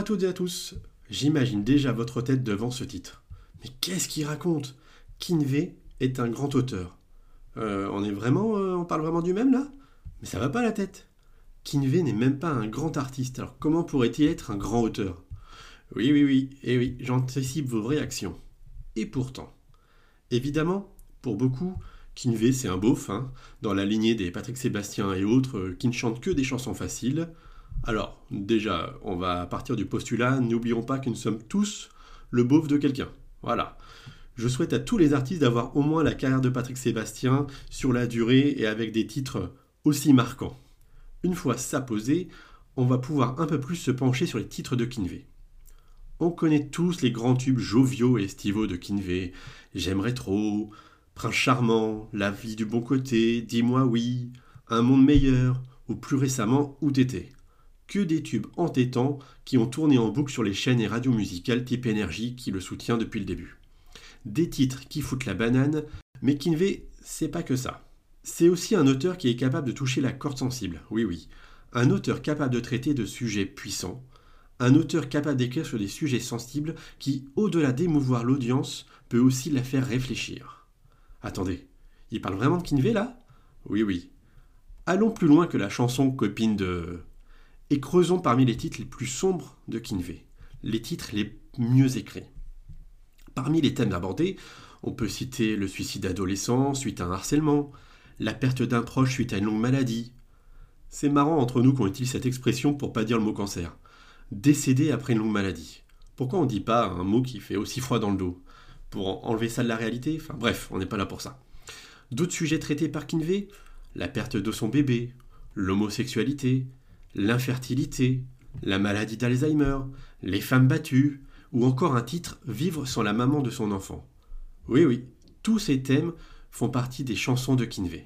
à toutes et à tous. J'imagine déjà votre tête devant ce titre. Mais qu'est-ce qu'il raconte? Kinvey est un grand auteur. Euh, on est vraiment, euh, on parle vraiment du même là? Mais ça va pas la tête. Kinvey n'est même pas un grand artiste. Alors comment pourrait-il être un grand auteur? Oui, oui, oui. Et eh oui, j'anticipe vos réactions. Et pourtant, évidemment, pour beaucoup, Kinvey c'est un beauf, hein, dans la lignée des Patrick Sébastien et autres euh, qui ne chantent que des chansons faciles. Alors, déjà, on va partir du postulat, n'oublions pas que nous sommes tous le beauf de quelqu'un. Voilà. Je souhaite à tous les artistes d'avoir au moins la carrière de Patrick Sébastien sur la durée et avec des titres aussi marquants. Une fois ça posé, on va pouvoir un peu plus se pencher sur les titres de Kinvey. On connaît tous les grands tubes joviaux et estivaux de Kinvey. J'aimerais trop, Prince charmant, La vie du bon côté, Dis-moi oui, Un monde meilleur, ou plus récemment Où t'étais que des tubes entêtants qui ont tourné en boucle sur les chaînes et radios musicales type énergie qui le soutient depuis le début. Des titres qui foutent la banane, mais Kinvey, c'est pas que ça. C'est aussi un auteur qui est capable de toucher la corde sensible, oui oui. Un auteur capable de traiter de sujets puissants. Un auteur capable d'écrire sur des sujets sensibles qui, au-delà d'émouvoir l'audience, peut aussi la faire réfléchir. Attendez, il parle vraiment de Kinvey là? Oui oui. Allons plus loin que la chanson copine de et creusons parmi les titres les plus sombres de Kinvey, les titres les mieux écrits. Parmi les thèmes abordés, on peut citer le suicide adolescent suite à un harcèlement, la perte d'un proche suite à une longue maladie. C'est marrant entre nous qu'on utilise cette expression pour pas dire le mot cancer. Décédé après une longue maladie. Pourquoi on ne dit pas un mot qui fait aussi froid dans le dos? Pour enlever ça de la réalité? Enfin bref, on n'est pas là pour ça. D'autres sujets traités par Kinvey? La perte de son bébé, l'homosexualité, l'infertilité, la maladie d'Alzheimer, les femmes battues, ou encore un titre Vivre sans la maman de son enfant. Oui, oui, tous ces thèmes font partie des chansons de Kinvey.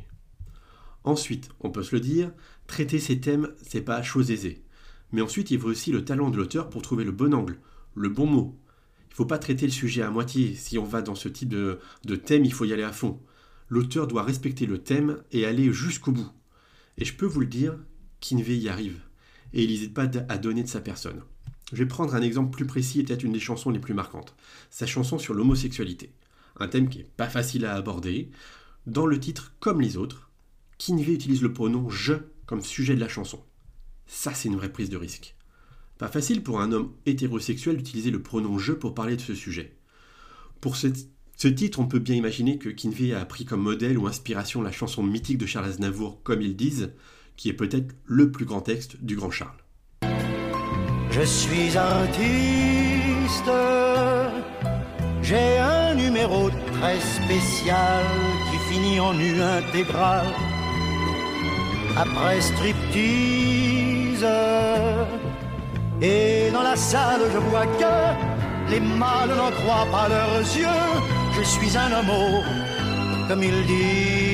Ensuite, on peut se le dire, traiter ces thèmes, c'est pas chose aisée. Mais ensuite, il faut aussi le talent de l'auteur pour trouver le bon angle, le bon mot. Il ne faut pas traiter le sujet à moitié. Si on va dans ce type de, de thème, il faut y aller à fond. L'auteur doit respecter le thème et aller jusqu'au bout. Et je peux vous le dire, Kinvey y arrive. Et il n'hésite pas à donner de sa personne. Je vais prendre un exemple plus précis et peut-être une des chansons les plus marquantes. Sa chanson sur l'homosexualité. Un thème qui n'est pas facile à aborder. Dans le titre, comme les autres, Kinvey utilise le pronom je comme sujet de la chanson. Ça, c'est une vraie prise de risque. Pas facile pour un homme hétérosexuel d'utiliser le pronom je pour parler de ce sujet. Pour ce, ce titre, on peut bien imaginer que Kinvey a pris comme modèle ou inspiration la chanson mythique de Charles Aznavour, comme ils disent, qui est peut-être le plus grand texte du grand Charles. Je suis artiste, j'ai un numéro très spécial qui finit en nu intégral. Après striptease, et dans la salle je vois que les mâles n'en croient pas leurs yeux. Je suis un homme, comme ils disent.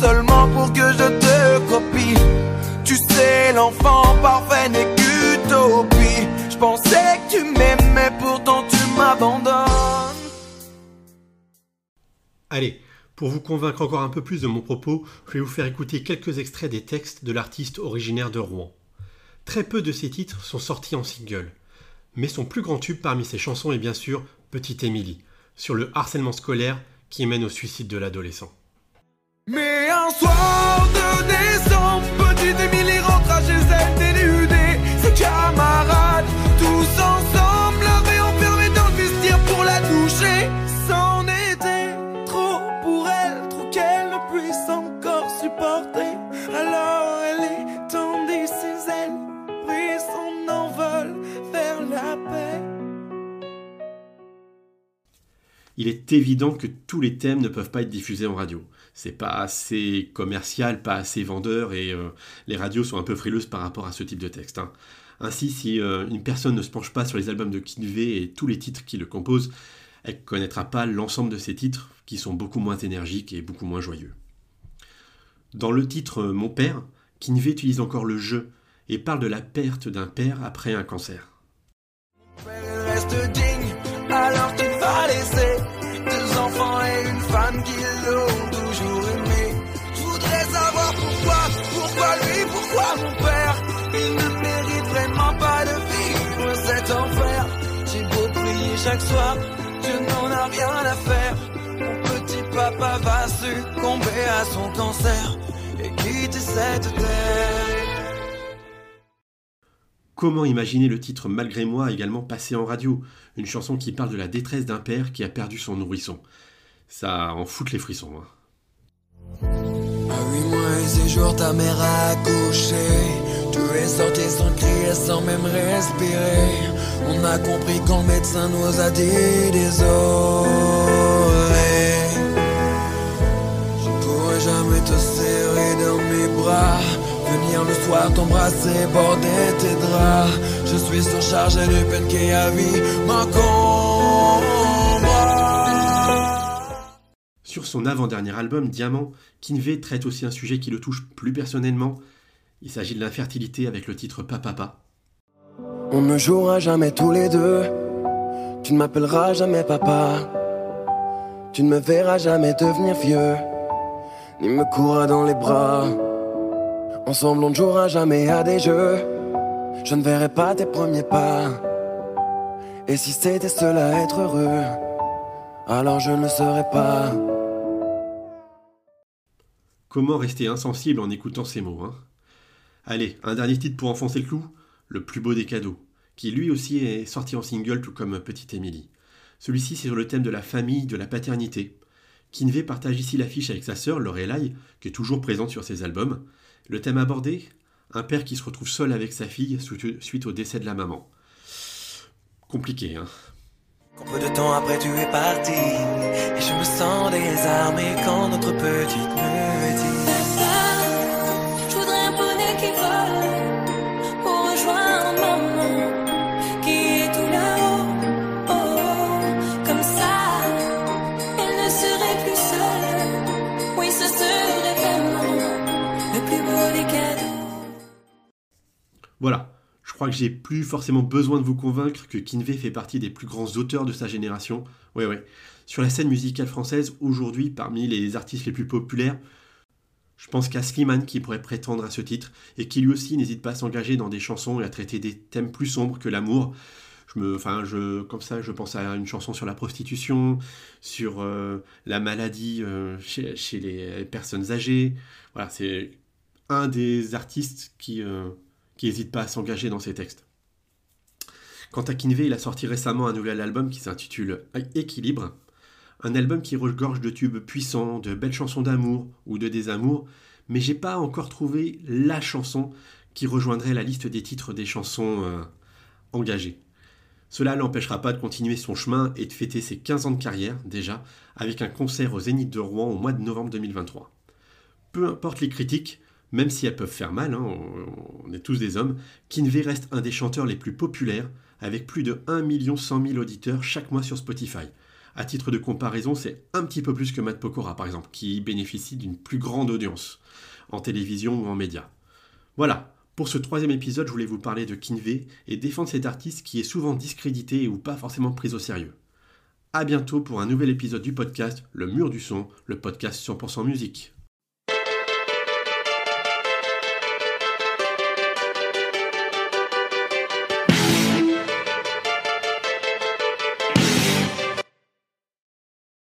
seulement pour que je te copie. Tu sais, l'enfant. Je pensais que tu m'aimais, pourtant tu m'abandonnes. Allez, pour vous convaincre encore un peu plus de mon propos, je vais vous faire écouter quelques extraits des textes de l'artiste originaire de Rouen. Très peu de ses titres sont sortis en single, mais son plus grand tube parmi ses chansons est bien sûr Petite Émilie, sur le harcèlement scolaire qui mène au suicide de l'adolescent. Mais un soir de décembre, petite Émilie Il est évident que tous les thèmes ne peuvent pas être diffusés en radio. c'est pas assez commercial, pas assez vendeur, et euh, les radios sont un peu frileuses par rapport à ce type de texte. Hein. Ainsi, si euh, une personne ne se penche pas sur les albums de Kinvey et tous les titres qui le composent, elle ne connaîtra pas l'ensemble de ces titres qui sont beaucoup moins énergiques et beaucoup moins joyeux. Dans le titre Mon père, Kinvey utilise encore le jeu et parle de la perte d'un père après un cancer. Femme qui l'ont toujours aimé. Je voudrais savoir pourquoi, pourquoi lui, pourquoi mon père. Il ne mérite vraiment pas de vivre cet enfer. J'ai beau prier chaque soir, Dieu n'en a rien à faire. Mon petit papa va succomber à son cancer et quitter cette terre. Comment imaginer le titre Malgré moi également passé en radio? Une chanson qui parle de la détresse d'un père qui a perdu son nourrisson. Ça en fout les frissons. Hein. À huit mois et six jours, ta mère a accouché. Tu es sorti sans crier, sans même respirer. On a compris quand le médecin nous a dit désolé. Je pourrais jamais te serrer dans mes bras. Venir le soir t'embrasser, border tes draps. Je suis surchargé de peine qui a vie m'encombre. Sur son avant-dernier album, Diamant, Kinvey traite aussi un sujet qui le touche plus personnellement. Il s'agit de l'infertilité avec le titre Papa. On ne jouera jamais tous les deux. Tu ne m'appelleras jamais papa. Tu ne me verras jamais devenir vieux. Ni me courras dans les bras. Ensemble, on ne jouera jamais à des jeux. Je ne verrai pas tes premiers pas. Et si c'était cela être heureux, alors je ne serais pas. Comment rester insensible en écoutant ces mots hein Allez, un dernier titre pour enfoncer le clou Le plus beau des cadeaux, qui lui aussi est sorti en single tout comme Petite Émilie. Celui-ci c'est sur le thème de la famille, de la paternité. Kinvey partage ici l'affiche avec sa sœur Lorelai, qui est toujours présente sur ses albums. Le thème abordé Un père qui se retrouve seul avec sa fille suite au décès de la maman. Compliqué, hein crois que j'ai plus forcément besoin de vous convaincre que Kinvey fait partie des plus grands auteurs de sa génération. Ouais, ouais. Sur la scène musicale française, aujourd'hui, parmi les artistes les plus populaires, je pense qu'à Slimane qui pourrait prétendre à ce titre et qui lui aussi n'hésite pas à s'engager dans des chansons et à traiter des thèmes plus sombres que l'amour. Je me, enfin, je, comme ça, je pense à une chanson sur la prostitution, sur euh, la maladie euh, chez, chez, les personnes âgées. Voilà, c'est un des artistes qui euh, qui n'hésite pas à s'engager dans ses textes. Quant à Kinvey, il a sorti récemment un nouvel album qui s'intitule Équilibre, un album qui regorge de tubes puissants, de belles chansons d'amour ou de désamour, mais j'ai pas encore trouvé la chanson qui rejoindrait la liste des titres des chansons euh, engagées. Cela l'empêchera pas de continuer son chemin et de fêter ses 15 ans de carrière déjà avec un concert au Zénith de Rouen au mois de novembre 2023. Peu importe les critiques, même si elles peuvent faire mal, hein, on, est tous des hommes, Kinvey reste un des chanteurs les plus populaires, avec plus de 1 100 000 auditeurs chaque mois sur Spotify. À titre de comparaison, c'est un petit peu plus que Matt Pokora, par exemple, qui bénéficie d'une plus grande audience, en télévision ou en médias. Voilà, pour ce troisième épisode, je voulais vous parler de Kinvey et défendre cet artiste qui est souvent discrédité ou pas forcément pris au sérieux. A bientôt pour un nouvel épisode du podcast Le Mur du Son, le podcast 100% musique.